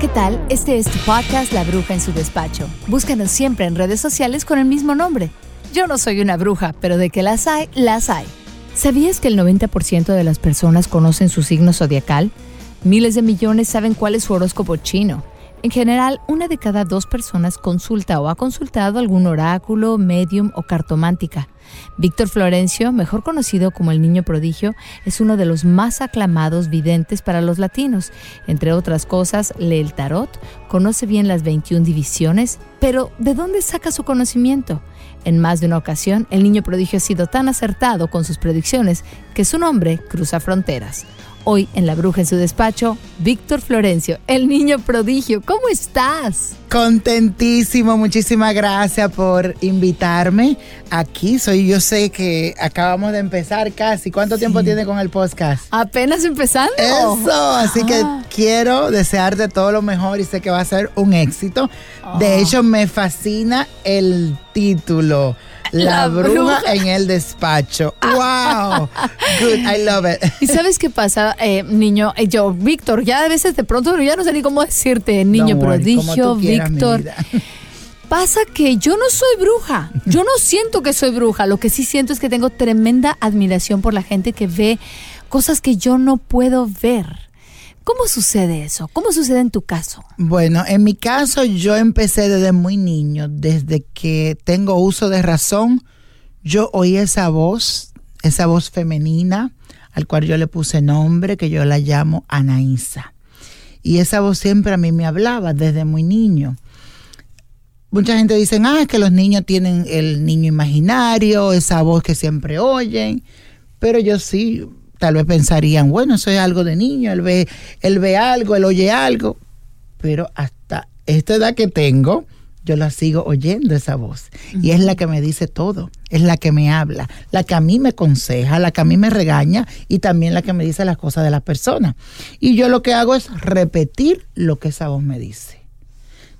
¿qué tal? Este es tu podcast La Bruja en su despacho. Búscanos siempre en redes sociales con el mismo nombre. Yo no soy una bruja, pero de que las hay, las hay. ¿Sabías que el 90% de las personas conocen su signo zodiacal? Miles de millones saben cuál es su horóscopo chino. En general, una de cada dos personas consulta o ha consultado algún oráculo, medium o cartomántica. Víctor Florencio, mejor conocido como el Niño Prodigio, es uno de los más aclamados videntes para los latinos. Entre otras cosas, lee el tarot, conoce bien las 21 divisiones, pero ¿de dónde saca su conocimiento? En más de una ocasión, el Niño Prodigio ha sido tan acertado con sus predicciones que su nombre cruza fronteras. Hoy en La Bruja en su despacho, Víctor Florencio, el niño prodigio. ¿Cómo estás? Contentísimo, muchísimas gracias por invitarme aquí. Soy, yo sé que acabamos de empezar casi. ¿Cuánto tiempo tiene con el podcast? Apenas empezando. Eso, así que ah. quiero desearte todo lo mejor y sé que va a ser un éxito. De ah. hecho, me fascina el título la, bruja, en el despacho. ¡Wow! Good, I love it. ¿Y sabes qué pasa, eh, niño? Eh, yo, Víctor, ya a veces de pronto ya no sé ni cómo decirte, niño prodigio, Víctor. Pasa que yo no soy bruja. Yo no siento que soy bruja. Lo que sí siento es que tengo tremenda admiración por la gente que ve cosas que yo no puedo ver. ¿Cómo sucede eso? ¿Cómo sucede en tu caso? Bueno, en mi caso yo empecé desde muy niño, desde que tengo uso de razón, yo oí esa voz, esa voz femenina, al cual yo le puse nombre, que yo la llamo Anaísa. Y esa voz siempre a mí me hablaba desde muy niño. Mucha gente dice, ah, es que los niños tienen el niño imaginario, esa voz que siempre oyen, pero yo sí tal vez pensarían, bueno, eso es algo de niño, él ve, él ve algo, él oye algo, pero hasta esta edad que tengo, yo la sigo oyendo esa voz. Y es la que me dice todo, es la que me habla, la que a mí me aconseja, la que a mí me regaña y también la que me dice las cosas de las personas. Y yo lo que hago es repetir lo que esa voz me dice.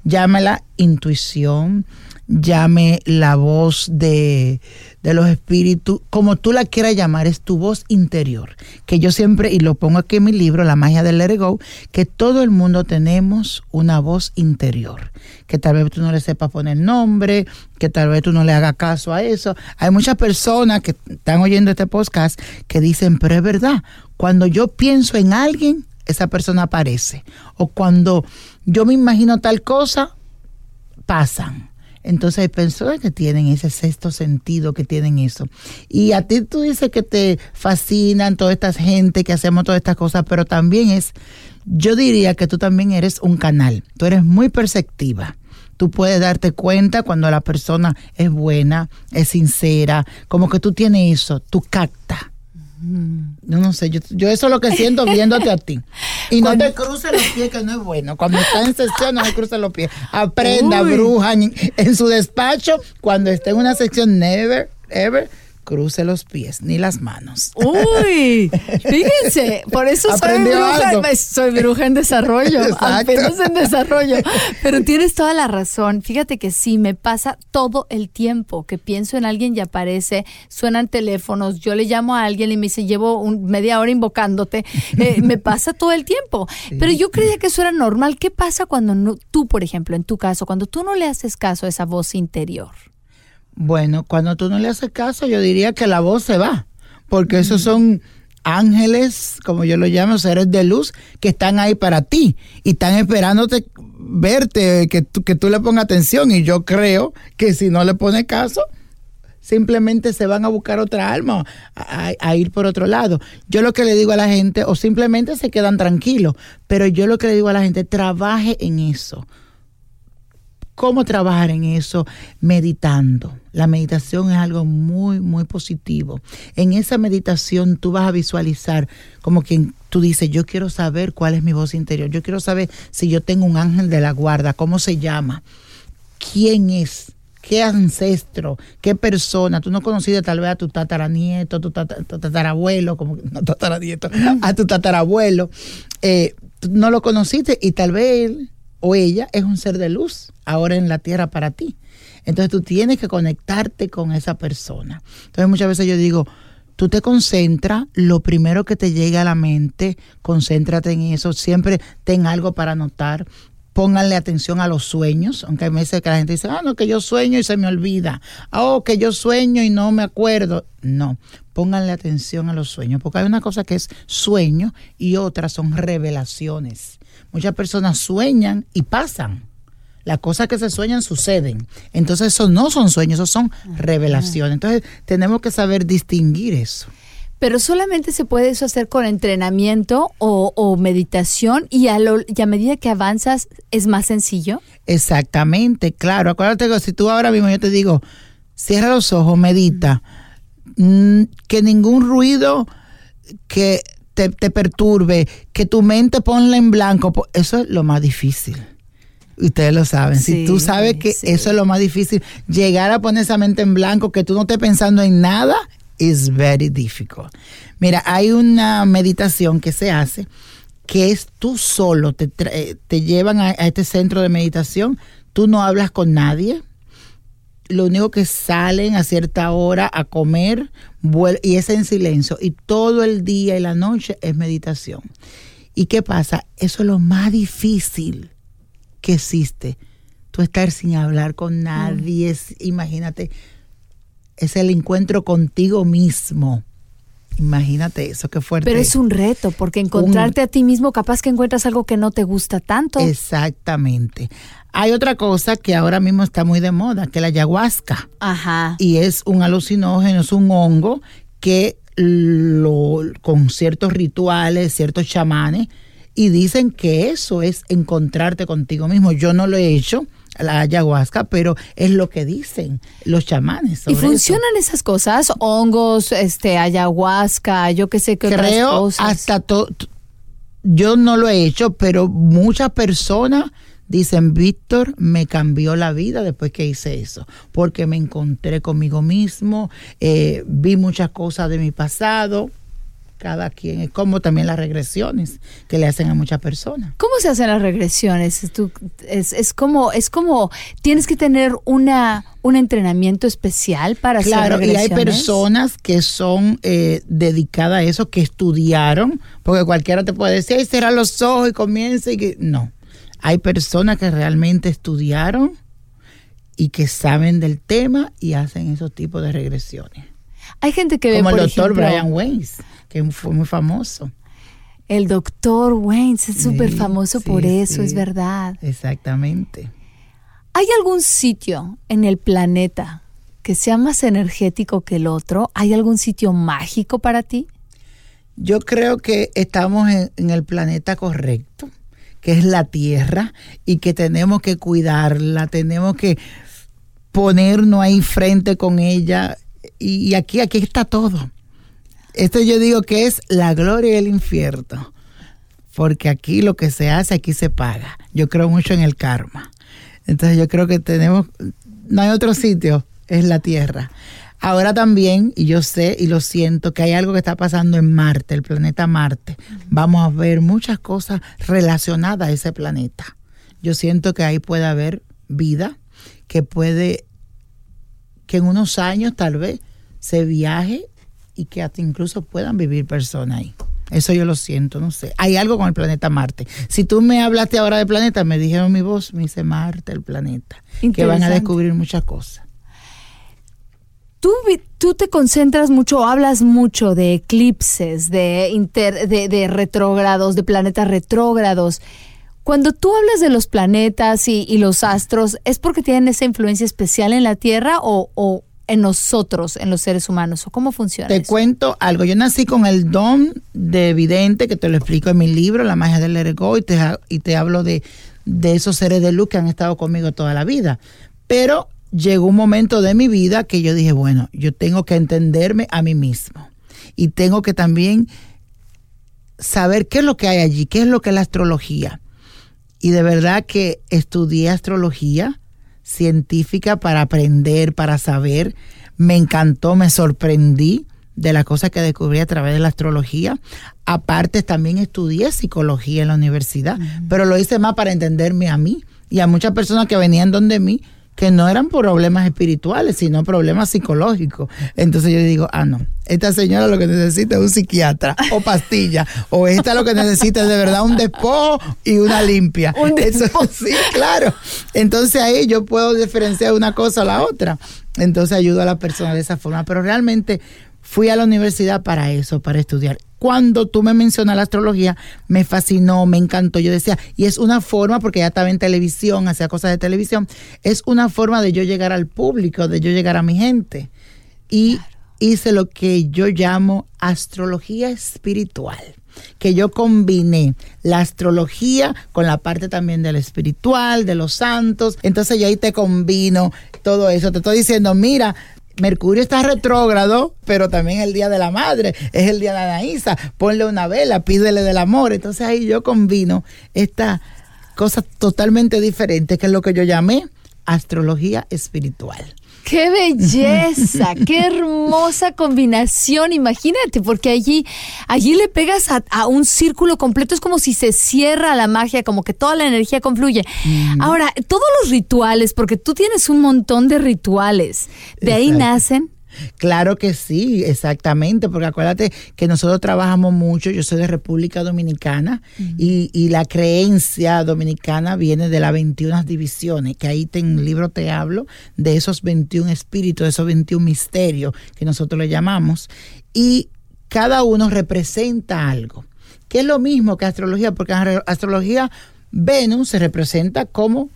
Llámela intuición, llame la voz de, los espíritus, como tú la quieras llamar, es tu voz interior. Que yo siempre, y lo pongo aquí en mi libro, La magia del Let Go, que todo el mundo tenemos una voz interior. Que tal vez tú no le sepas poner nombre, que tal vez tú no le hagas caso a eso. Hay muchas personas que están oyendo este podcast que dicen, pero es verdad, cuando yo pienso en alguien, esa persona aparece. O cuando yo me imagino tal cosa, pasan. Entonces hay personas que tienen ese sexto sentido, que tienen eso. Y a ti tú dices que te fascinan toda esta gente, que hacemos todas estas cosas, pero también es, yo diría que tú también eres un canal, tú eres muy perceptiva. Tú puedes darte cuenta cuando la persona es buena, es sincera, como que tú tienes eso, tú capta. No, no sé, yo, eso es lo que siento viéndote a ti. Y no te cruces los pies, que no es bueno. Cuando está en sección, no te cruces los pies. Aprenda, bruja, en, su despacho, cuando esté en una sección, never, ever cruce los pies ni las manos. Uy, fíjense, por eso soy bruja, soy bruja en desarrollo, apenas en desarrollo. Pero tienes toda la razón. Fíjate que sí, me pasa todo el tiempo que pienso en alguien y aparece, suenan teléfonos, yo le llamo a alguien y me dice, llevo media hora invocándote. Eh, me pasa todo el tiempo. Pero yo creía que eso era normal. ¿Qué pasa cuando no, tú, por ejemplo, en tu caso, cuando tú no le haces caso a esa voz interior? Bueno, cuando tú no le haces caso, yo diría que la voz se va, porque esos son ángeles, como yo lo llamo, seres de luz, que están ahí para ti y están esperándote verte, que tú, que tú le pongas atención. Y yo creo que si no le pones caso, simplemente se van a buscar otra alma, a, a, ir por otro lado. Yo lo que le digo a la gente, o simplemente se quedan tranquilos, pero yo lo que le digo a la gente, trabaje en eso. ¿Cómo trabajar en eso? Meditando. La meditación es algo muy, muy positivo. En esa meditación tú vas a visualizar como quien tú dices, yo quiero saber cuál es mi voz interior. Yo quiero saber si yo tengo un ángel de la guarda, cómo se llama, quién es, qué ancestro, qué persona. Tú no conociste tal vez a tu tataranieto, a tu, tatarabuelo, como no tataranieto, a tu tatarabuelo. Eh, no lo conociste y tal vez él o ella es un ser de luz ahora en la tierra para ti. Entonces tú tienes que conectarte con esa persona. Entonces muchas veces yo digo, tú te concentras, lo primero que te llega a la mente, concéntrate en eso, siempre ten algo para anotar. Pónganle atención a los sueños, aunque hay veces que la gente dice, ah, no, que yo sueño y se me olvida. Ah, oh, que yo sueño y no me acuerdo. No, pónganle atención a los sueños, porque hay una cosa que es sueño y otra son revelaciones. Muchas personas sueñan y pasan. Las cosas que se sueñan suceden. Entonces, eso no son sueños, eso son revelaciones. Entonces, tenemos que saber distinguir eso. Pero solamente se puede eso hacer con entrenamiento o, meditación y a, y a, medida que avanzas es más sencillo. Exactamente, claro. Acuérdate que si tú ahora mismo yo te digo, cierra los ojos, medita, mm, que ningún ruido que te, te, perturbe, que tu mente ponla en blanco, eso es lo más difícil. Ustedes lo saben. si tú sabes que eso es lo más difícil, llegar a poner esa mente en blanco, que tú no estés pensando en nada, is very difficult. Mira, hay una meditación que se hace que es tú solo, te, te llevan a, este centro de meditación, tú no hablas con nadie, lo único que salen a cierta hora a comer y es en silencio y todo el día y la noche es meditación. ¿Y qué pasa? Eso es lo más difícil que existe. Tú estar sin hablar con nadie, imagínate, es el encuentro contigo mismo. Imagínate eso, qué fuerte. Pero es un reto, porque encontrarte a ti mismo, capaz que encuentras algo que no te gusta tanto. Exactamente. Hay otra cosa que ahora mismo está muy de moda, que es la ayahuasca. Ajá. Y es un alucinógeno, es un hongo que lo, con ciertos rituales, ciertos chamanes, y dicen que eso es encontrarte contigo mismo. Yo no lo he hecho, la ayahuasca, pero es lo que dicen los chamanes. ¿Y funcionan esas cosas? Hongos, este, ayahuasca, yo qué sé qué Creo otras cosas. hasta todo. Yo no lo he hecho, pero muchas personas dicen, Víctor, me cambió la vida después que hice eso, porque me encontré conmigo mismo, eh, vi muchas cosas de mi pasado cada quien, como también las regresiones que le hacen a muchas personas. ¿Cómo se hacen las regresiones? es, es, como, es como, tienes que tener una, un entrenamiento especial para hacer regresiones. y hay personas que son eh, dedicadas a eso, que estudiaron, porque cualquiera te puede decir, ay, cerra los ojos y comienza y que... No, hay personas que realmente estudiaron y que saben del tema y hacen esos tipos de regresiones. Hay gente que ve, Como el doctor Brian Weiss que fue muy famoso. El doctor Wayne es súper famoso por eso, es verdad. Exactamente. ¿Hay algún sitio en el planeta que sea más energético que el otro? ¿Hay algún sitio mágico para ti? Yo creo que estamos en, el planeta correcto, que es la Tierra, y que tenemos que cuidarla, tenemos que ponernos ahí frente con ella. Y, y aquí, aquí está todo esto yo digo que es la gloria y el infierno. Porque aquí lo que se hace, aquí se paga. Yo creo mucho en el karma. Entonces yo creo que tenemos, no hay otro sitio, es la Tierra. Ahora también, y yo sé y lo siento, que hay algo que está pasando en Marte, el planeta Marte. Vamos a ver muchas cosas relacionadas a ese planeta. Yo siento que ahí puede haber vida, que puede, que en unos años tal vez se viaje y que hasta incluso puedan vivir personas ahí. Eso yo lo siento, no sé. Hay algo con el planeta Marte. Si tú me hablaste ahora de planeta, me dijeron mi voz, me dice Marte, el planeta, que van a descubrir muchas cosas. Tú, tú te concentras mucho, hablas mucho de eclipses, de, inter, de, de retrógrados, de planetas retrógrados. Cuando tú hablas de los planetas y, y, los astros, ¿es porque tienen esa influencia especial en la Tierra o, o, en nosotros, en los seres humanos? ¿O cómo funciona? Te cuento algo. Yo nací con el don de evidente, que te lo explico en mi libro, La magia del Ergo, y te, y te hablo de, de esos seres de luz que han estado conmigo toda la vida. Pero llegó un momento de mi vida que yo dije, bueno, yo tengo que entenderme a mí mismo. Y tengo que también saber qué es lo que hay allí, qué es lo que es la astrología. Y de verdad que estudié astrología científica para aprender, para saber. Me encantó, me sorprendí de las cosas que descubrí a través de la astrología. Aparte, también estudié psicología en la universidad, pero lo hice más para entenderme a mí y a muchas personas que venían donde mí que no eran problemas espirituales, sino problemas psicológicos. Entonces yo digo, ah, no, esta señora lo que necesita es un psiquiatra o pastilla, o esta lo que necesita es de verdad un despojo y una limpia. Eso, sí, claro. Entonces ahí yo puedo diferenciar una cosa a la otra. Entonces ayudo a la persona de esa forma. Pero realmente fui a la universidad para eso, para estudiar. Cuando tú me mencionas la astrología, me fascinó, me encantó. Yo decía, y es una forma, porque ya estaba en televisión, hacía cosas de televisión, es una forma de yo llegar al público, de yo llegar a mi gente. Y hice lo que yo llamo astrología espiritual que yo combiné la astrología con la parte también del espiritual, de los santos. Entonces yo ahí te combino todo eso. Te estoy diciendo, mira, Mercurio está retrógrado, pero también es el día de la madre, es el día de Anaísa. Ponle una vela, pídele del amor. Entonces ahí yo combino esta cosa totalmente diferente, que es lo que yo llamé astrología espiritual. ¡Qué belleza! ¡Qué hermosa combinación! Imagínate, porque allí, allí le pegas a, un círculo completo, es como si se cierra la magia, como que toda la energía confluye. Ahora, todos los rituales, porque tú tienes un montón de rituales, ¿de ahí nacen? Claro que sí, exactamente, porque acuérdate que nosotros trabajamos mucho, yo soy de República Dominicana y, y, la creencia dominicana viene de las 21 divisiones, que ahí en el libro te hablo de esos 21 espíritus, de esos 21 misterios que nosotros le llamamos, y cada uno representa algo, que es lo mismo que astrología, porque en astrología Venus se representa como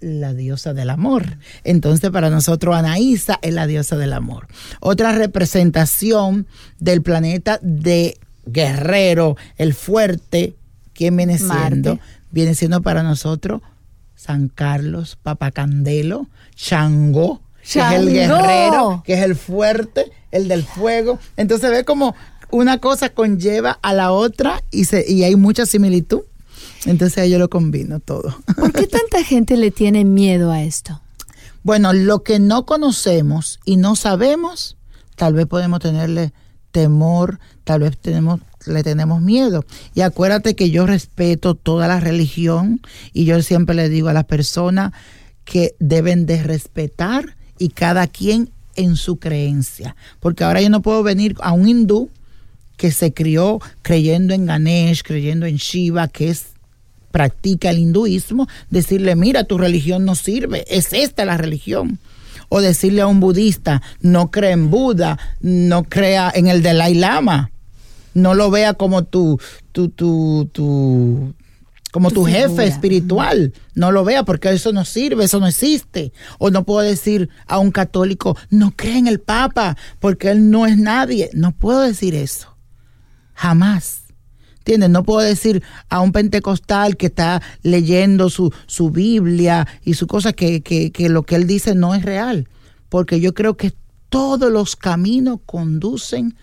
la diosa del amor. Entonces para nosotros Anaísa es la diosa del amor. Otra representación del planeta de guerrero, el fuerte, ¿quién viene siendo? Viene siendo para nosotros San Carlos, Papacandelo, Changó, que es el guerrero, que es el fuerte, el del fuego. Entonces ve como una cosa conlleva a la otra y, se, y hay mucha similitud. Entonces yo lo combino todo. ¿Por qué tanta gente le tiene miedo a esto? Bueno, lo que no conocemos y no sabemos, tal vez podemos tenerle temor, tal vez tenemos, le tenemos miedo. Y acuérdate que yo respeto toda la religión y yo siempre le digo a las personas que deben de respetar y cada quien en su creencia. Porque ahora yo no puedo venir a un hindú que se crió creyendo en Ganesh, creyendo en Shiva, que es practica el hinduismo, decirle, mira, tu religión no sirve, es esta la religión. O decirle a un budista, no cree en Buda, no crea en el Dalai Lama, no lo vea como tu, tu, tu, tu como tu, jefe espiritual. No lo vea porque eso no sirve, eso no existe. O no puedo decir a un católico, no cree en el Papa porque él no es nadie. No puedo decir eso. Jamás. ¿Entiendes? No puedo decir a un pentecostal que está leyendo su, su Biblia y su cosa que, que, que lo que él dice no es real. Porque yo creo que todos los caminos conducen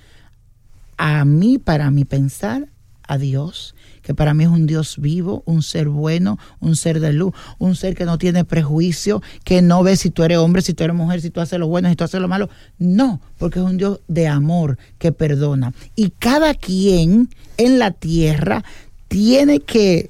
a mí, para mi pensar, a Dios que para mí es un Dios vivo, un ser bueno, un ser de luz, un ser que no tiene prejuicio, que no ve si tú eres hombre, si tú eres mujer, si tú haces lo bueno, si tú haces lo malo. No, porque es un Dios de amor que perdona. Y cada quien en la tierra tiene que...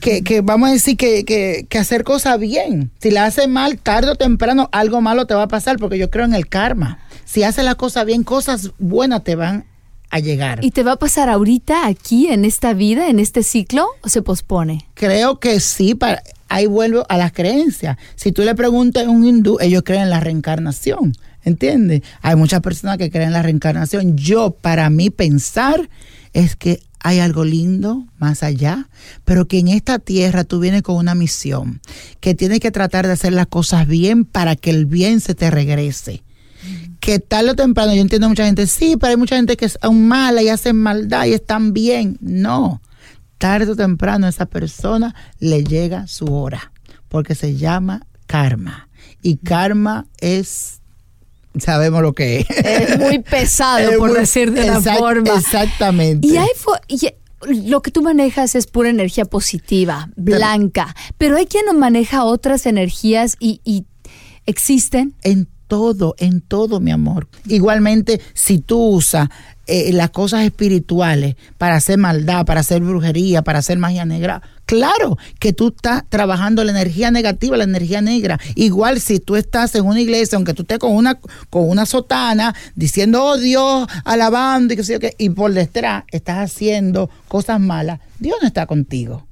Que, vamos a decir que, que, hacer cosas bien. Si la hace mal, tarde o temprano algo malo te va a pasar, porque yo creo en el karma. Si hace la cosa bien, cosas buenas te van a llegar. ¿Y te va a pasar ahorita, aquí, en esta vida, en este ciclo, o se pospone? Creo que sí, para, ahí vuelvo a las creencias. Si tú le preguntas a un hindú, ellos creen en la reencarnación, ¿entiendes? Hay muchas personas que creen en la reencarnación. Yo, para mí, pensar es que hay algo lindo más allá, pero que en esta tierra tú vienes con una misión, que tienes que tratar de hacer las cosas bien para que el bien se te regrese que tarde o temprano, yo entiendo a mucha gente, sí, pero hay mucha gente que es aún mala y hacen maldad y están bien. No, tarde o temprano a esa persona le llega su hora, porque se llama karma. Y karma es, sabemos lo que es. Es muy pesado, por decir de la forma. Exactamente. Y hay, lo que tú manejas es pura energía positiva, blanca, pero hay quien maneja otras energías y, y existen. En todo, en todo, mi amor. Igualmente, si tú usas eh, las cosas espirituales para hacer maldad, para hacer brujería, para hacer magia negra, claro que tú estás trabajando la energía negativa, la energía negra. Igual si tú estás en una iglesia, aunque tú estés con una, con una sotana, diciendo, oh Dios, alabando y que sé yo qué, y por detrás estás haciendo cosas malas, Dios no está contigo.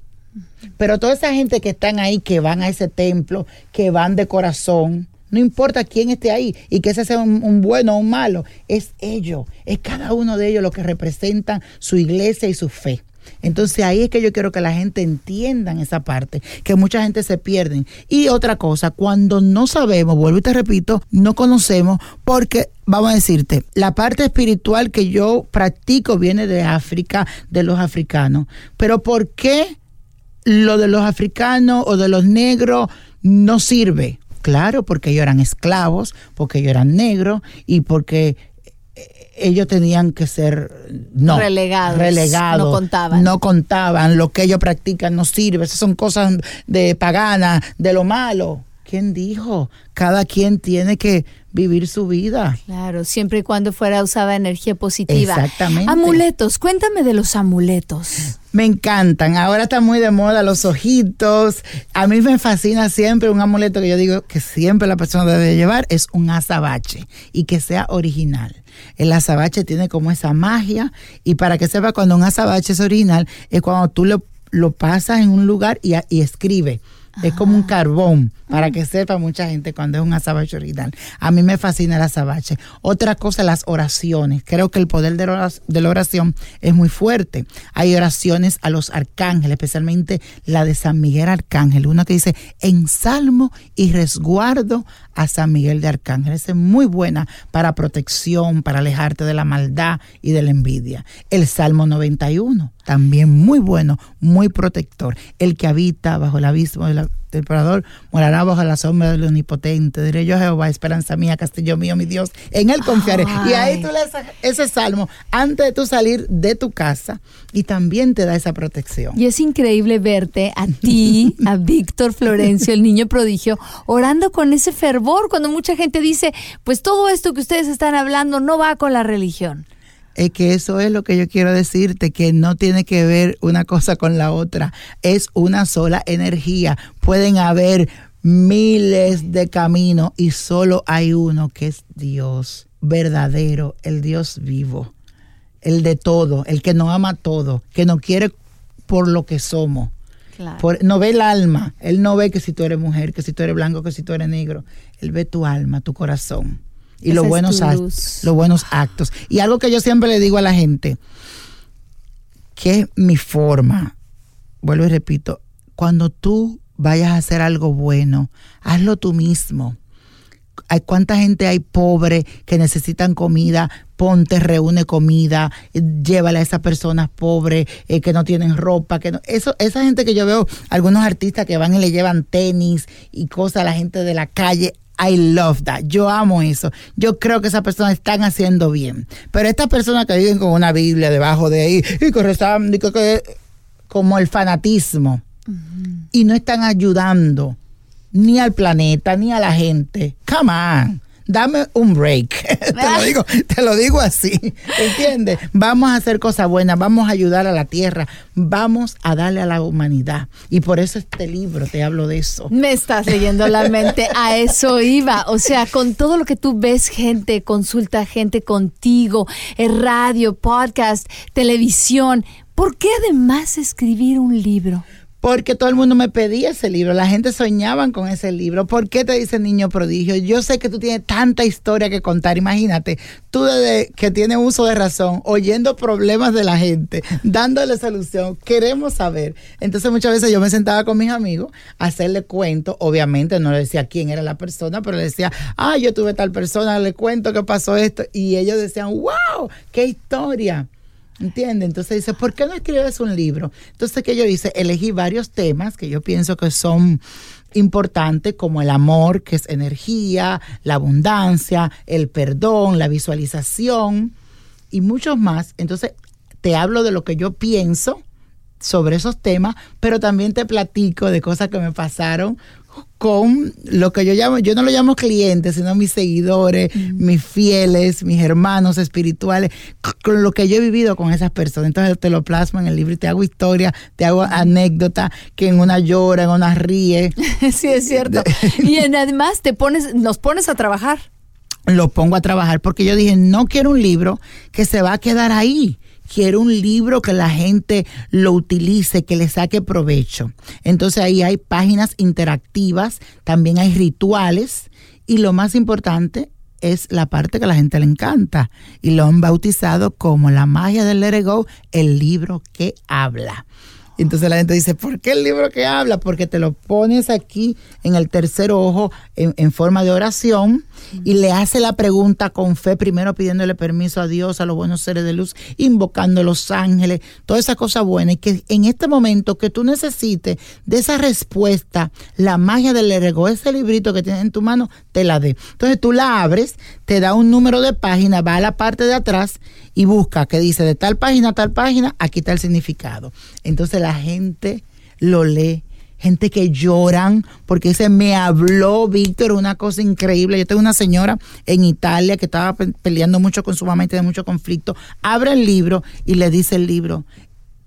Pero toda esa gente que están ahí, que van a ese templo, que van de corazón, no importa quién esté ahí y que ese sea un, bueno o un malo, es ellos, es cada uno de ellos lo que representan su iglesia y su fe. Entonces ahí es que yo quiero que la gente entienda esa parte, que mucha gente se pierde. Y otra cosa, cuando no sabemos, vuelvo y te repito, no conocemos, porque vamos a decirte, la parte espiritual que yo practico viene de África, de los africanos. Pero ¿por qué lo de los africanos o de los negros no sirve? Claro, porque ellos eran esclavos, porque ellos eran negros y porque ellos tenían que ser no relegados, relegados no contaban. no contaban lo que ellos practican no sirve esas son cosas de pagana de lo malo. Quién dijo cada quien tiene que vivir su vida. Claro siempre y cuando fuera usada energía positiva. Exactamente. Amuletos cuéntame de los amuletos. Me encantan. Ahora está muy de moda los ojitos. A mí me fascina siempre un amuleto que yo digo que siempre la persona debe llevar es un azabache y que sea original. El azabache tiene como esa magia y para que sepa cuando un azabache es original es cuando tú lo, lo pasas en un lugar y, y escribe es como un carbón, para que sepa mucha gente cuando es un azabache original. A mí me fascina el azabache. Otra cosa, las oraciones. Creo que el poder de la oración es muy fuerte. Hay oraciones a los arcángeles, especialmente la de San Miguel Arcángel. Una que dice, en salmo y resguardo a San Miguel de Arcángel. Es muy buena para protección, para alejarte de la maldad y de la envidia. El Salmo 91, también muy bueno, muy protector. El que habita bajo el abismo de la temporador morará bajo la sombra del omnipotente. Diré yo Jehová, esperanza mía, castillo mío, mi Dios, en él confiaré. Y ahí tú lees ese salmo antes de tú salir de tu casa y también te da esa protección. Y es increíble verte a ti, a Víctor Florencio, el niño prodigio, orando con ese fervor cuando mucha gente dice, pues todo esto que ustedes están hablando no va con la religión es que eso es lo que yo quiero decirte, que no tiene que ver una cosa con la otra, es una sola energía. Pueden haber miles de caminos y solo hay uno que es Dios verdadero, el Dios vivo, el de todo, el que nos ama todo, que nos quiere por lo que somos. no ve el alma, Él no ve que si tú eres mujer, que si tú eres blanco, que si tú eres negro, Él ve tu alma, tu corazón y los buenos, actos, los buenos actos. Y algo que yo siempre le digo a la gente, que es mi forma, vuelvo y repito, cuando tú vayas a hacer algo bueno, hazlo tú mismo. Hay cuánta gente hay pobre que necesitan comida, ponte, reúne comida, llévala a esas personas pobres eh, que no tienen ropa, que no, eso, esa gente que yo veo, algunos artistas que van y le llevan tenis y cosas a la gente de la calle, I love that. Yo amo eso. Yo creo que esas personas están haciendo bien. Pero estas personas que viven con una Biblia debajo de ahí y que como el fanatismo y no están ayudando ni al planeta ni a la gente. Come on dame un break. te, lo digo, te lo digo así. ¿Entiendes? Vamos a hacer cosas buenas, vamos a ayudar a la tierra, vamos a darle a la humanidad. Y por eso este libro, te hablo de eso. Me estás leyendo la mente, a eso iba. O sea, con todo lo que tú ves, gente, consulta gente contigo, radio, podcast, televisión. ¿Por qué además escribir un libro? Porque todo el mundo me pedía ese libro, la gente soñaba con ese libro. ¿Por qué te dice niño prodigio? Yo sé que tú tienes tanta historia que contar, imagínate, tú desde que tienes uso de razón, oyendo problemas de la gente, dándole solución, queremos saber. Entonces muchas veces yo me sentaba con mis amigos a hacerle cuento, obviamente no le decía quién era la persona, pero le decía, ah, yo tuve tal persona, le cuento que pasó esto, y ellos decían, wow, qué historia. ¿Entiendes? Entonces dice, ¿por qué no escribes un libro? Entonces, ¿qué yo hice? Elegí varios temas que yo pienso que son importantes, como el amor, que es energía, la abundancia, el perdón, la visualización y muchos más. Entonces, te hablo de lo que yo pienso sobre esos temas, pero también te platico de cosas que me pasaron con lo que yo llamo, yo no lo llamo clientes, sino mis seguidores, mis fieles, mis hermanos espirituales, con lo que yo he vivido con esas personas. Entonces te lo plasmo en el libro y te hago historia, te hago anécdota, que en una llora, en una ríe. sí, es cierto. y además te pones, nos pones a trabajar. Lo pongo a trabajar porque yo dije, no quiero un libro que se va a quedar ahí quiero un libro que la gente lo utilice, que le saque provecho. Entonces ahí hay páginas interactivas, también hay rituales y lo más importante es la parte que a la gente le encanta y lo han bautizado como la magia del Let Go, el libro que habla. Entonces la gente dice, ¿por qué el libro que habla? Porque te lo pones aquí en el tercer ojo en, forma de oración y le hace la pregunta con fe, primero pidiéndole permiso a Dios, a los buenos seres de luz, invocando a los ángeles, toda esa cosa buena. Y que en este momento que tú necesites de esa respuesta, la magia del ergo, ese librito que tienes en tu mano, te la dé. Entonces tú la abres, te da un número de página, va a la parte de atrás y busca que dice de tal página a tal página, aquí está el significado. Entonces la gente lo lee. Gente que lloran porque se me habló Víctor, una cosa increíble. Yo tengo una señora en Italia que estaba peleando mucho con su mamá y tiene mucho conflicto. Abre el libro y le dice el libro,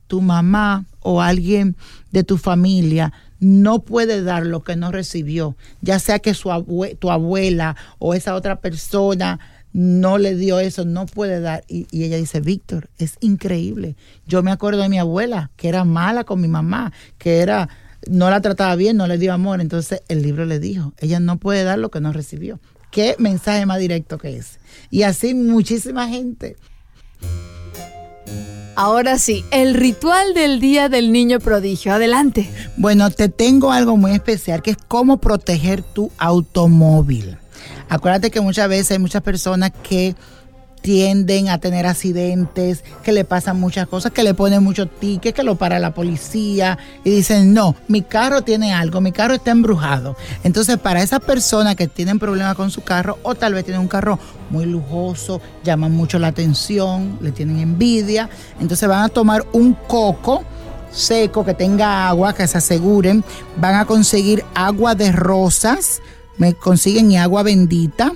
tu mamá o alguien de tu familia no puede dar lo que no recibió, ya sea que su tu abuela o esa otra persona no le dio eso, no puede dar. Y, ella dice, Víctor, es increíble. Yo me acuerdo de mi abuela, que era mala con mi mamá, que era, no la trataba bien, no le dio amor. Entonces el libro le dijo, ella no puede dar lo que no recibió. Qué mensaje más directo que es. Y así muchísima gente. Ahora sí, el ritual del Día del Niño Prodigio. Adelante. Bueno, te tengo algo muy especial que es cómo proteger tu automóvil. Acuérdate que muchas veces hay muchas personas que tienden a tener accidentes, que le pasan muchas cosas, que le ponen muchos tickets, que lo para la policía y dicen, no, mi carro tiene algo, mi carro está embrujado. Entonces, para esas personas que tienen problemas con su carro o tal vez tienen un carro muy lujoso, llaman mucho la atención, le tienen envidia, entonces van a tomar un coco seco que tenga agua, que se aseguren, van a conseguir agua de rosas, me consiguen agua bendita.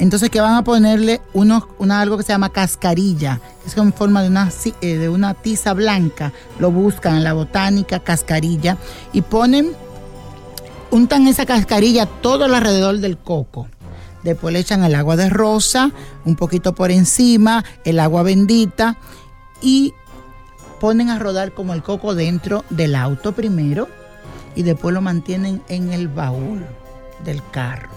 Entonces, que van a ponerle unos, una, algo que se llama cascarilla, es en forma de una, eh, de una tiza blanca. Lo buscan en la botánica, cascarilla, y ponen, untan esa cascarilla todo alrededor del coco. Después le echan el agua de rosa, un poquito por encima, el agua bendita, y ponen a rodar como el coco dentro del auto primero, y después lo mantienen en el baúl del carro.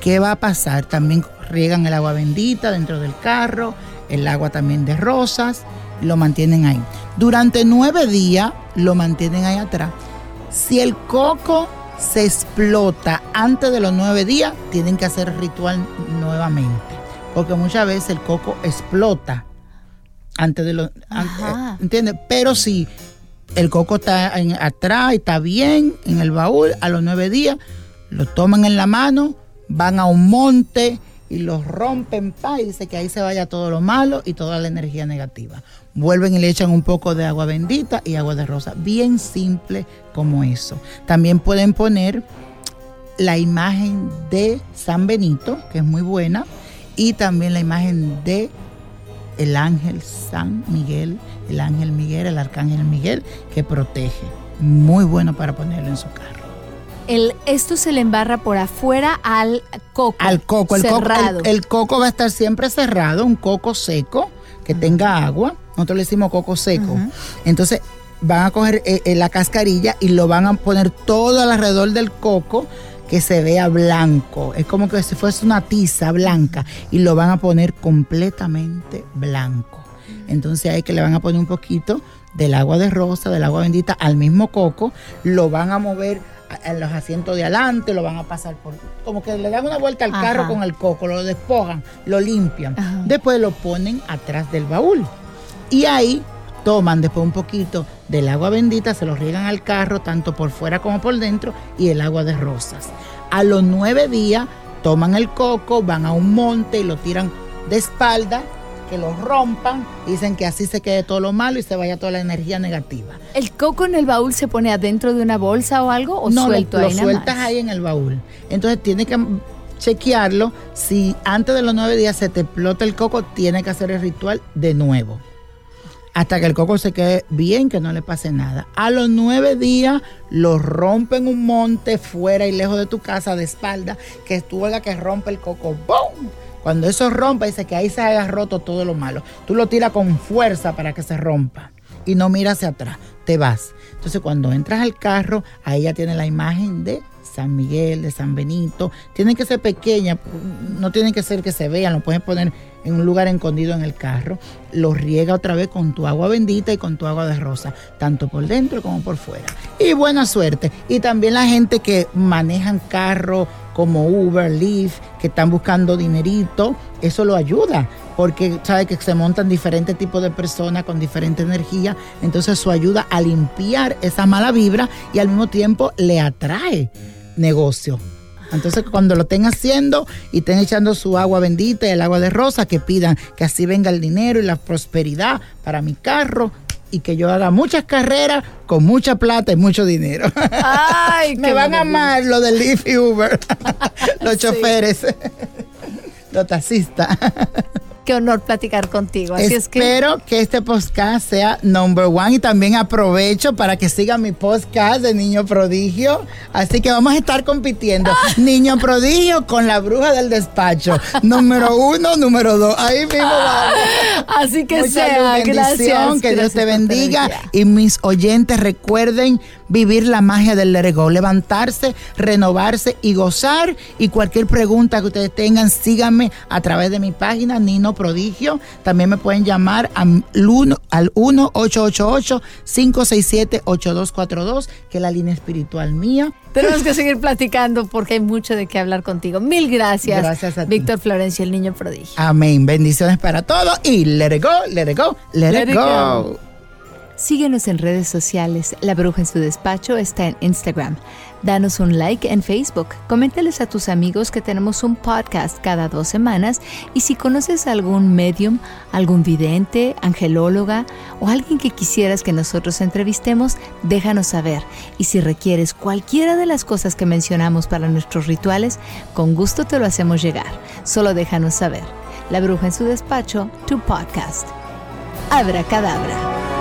¿Qué va a pasar? También riegan el agua bendita dentro del carro, el agua también de rosas, lo mantienen ahí. Durante nueve días lo mantienen ahí atrás. Si el coco se explota antes de los nueve días, tienen que hacer ritual nuevamente. Porque muchas veces el coco explota antes de los... ¿Entiendes? Pero si el coco está atrás y está bien en el baúl, a los nueve días lo toman en la mano, van a un monte y los rompen pa, y dice que ahí se vaya todo lo malo y toda la energía negativa. Vuelven y le echan un poco de agua bendita y agua de rosa, bien simple como eso. También pueden poner la imagen de San Benito, que es muy buena, y también la imagen de el ángel San Miguel, el ángel Miguel, el arcángel Miguel, que protege. Muy bueno para ponerlo en su carro esto se le embarra por afuera al coco. Al coco, el cerrado. el, coco va a estar siempre cerrado, un coco seco que tenga agua. Nosotros le decimos coco seco. Entonces van a coger eh, eh, la cascarilla y lo van a poner todo alrededor del coco que se vea blanco. Es como que si fuese una tiza blanca y lo van a poner completamente blanco. Entonces ahí que le van a poner un poquito del agua de rosa, del agua bendita al mismo coco, lo van a mover en los asientos de adelante, lo van a pasar por. Como que le dan una vuelta al carro con el coco, lo despojan, lo limpian. Después lo ponen atrás del baúl. Y ahí toman después un poquito del agua bendita, se lo riegan al carro, tanto por fuera como por dentro, y el agua de rosas. A los nueve días toman el coco, van a un monte y lo tiran de espalda que lo rompan. Dicen que así se quede todo lo malo y se vaya toda la energía negativa. ¿El coco en el baúl se pone adentro de una bolsa o algo o no, suelto lo, ahí lo sueltas más? ahí en el baúl. Entonces tiene que chequearlo. Si antes de los nueve días se te explota el coco, tiene que hacer el ritual de nuevo. Hasta que el coco se quede bien, que no le pase nada. A los nueve días lo rompe en un monte fuera y lejos de tu casa de espalda, que tú hagas que rompe el coco. ¡Bum! Cuando eso rompa, dice que ahí se haya roto todo lo malo. Tú lo tiras con fuerza para que se rompa y no miras hacia atrás, te vas. Entonces cuando entras al carro, ahí ya tiene la imagen de San Miguel, de San Benito. Tienen que ser pequeñas, no tienen que ser que se vean, lo puedes poner en un lugar escondido en el carro. Lo riega otra vez con tu agua bendita y con tu agua de rosa, tanto por dentro como por fuera. Y buena suerte. Y también la gente que manejan carro como Uber, Lyft, que están buscando dinerito, eso lo ayuda, porque sabe que se montan diferentes tipos de personas con diferente energía, entonces eso ayuda a limpiar esa mala vibra y al mismo tiempo le atrae negocio. Entonces cuando lo estén haciendo y estén echando su agua bendita y el agua de rosa, que pidan que así venga el dinero y la prosperidad para mi carro y que yo haga muchas carreras con mucha plata y mucho dinero. Ay, Me van a amar lo del Lyft y Uber, los Sí. choferes, los taxistas. Qué honor platicar contigo. Así es que Espero que... este podcast sea number one y también aprovecho para que sigan mi podcast de Niño Prodigio. Así que vamos a estar compitiendo. Niño Prodigio con la bruja del despacho. número uno, número dos. Ahí mismo vamos. así que Mucha sea. luz, bendición, Gracias. que Dios te bendiga. Y mis oyentes recuerden vivir la magia del Let It Go, levantarse, renovarse y gozar. Y cualquier pregunta que ustedes tengan, síganme a través de mi página Nino Prodigio. También me pueden llamar al 1 al 1-888-567-8242, que es la línea espiritual mía. Tenemos que seguir platicando porque hay mucho de qué hablar contigo. Mil gracias. Gracias a ti. Víctor Florencio, el niño prodigio. Amén. Bendiciones para todos. Y let it go, let it go, let, Let it it go. Síguenos en redes sociales. La Bruja en su despacho está en Instagram. Danos un like en Facebook. Coméntales a tus amigos que tenemos un podcast cada dos semanas. Y si conoces algún medium, algún vidente, angelóloga o alguien que quisieras que nosotros entrevistemos, déjanos saber. Y si requieres cualquiera de las cosas que mencionamos para nuestros rituales, con gusto te lo hacemos llegar. Solo déjanos saber. La Bruja en su despacho, tu podcast. Abra cadabra.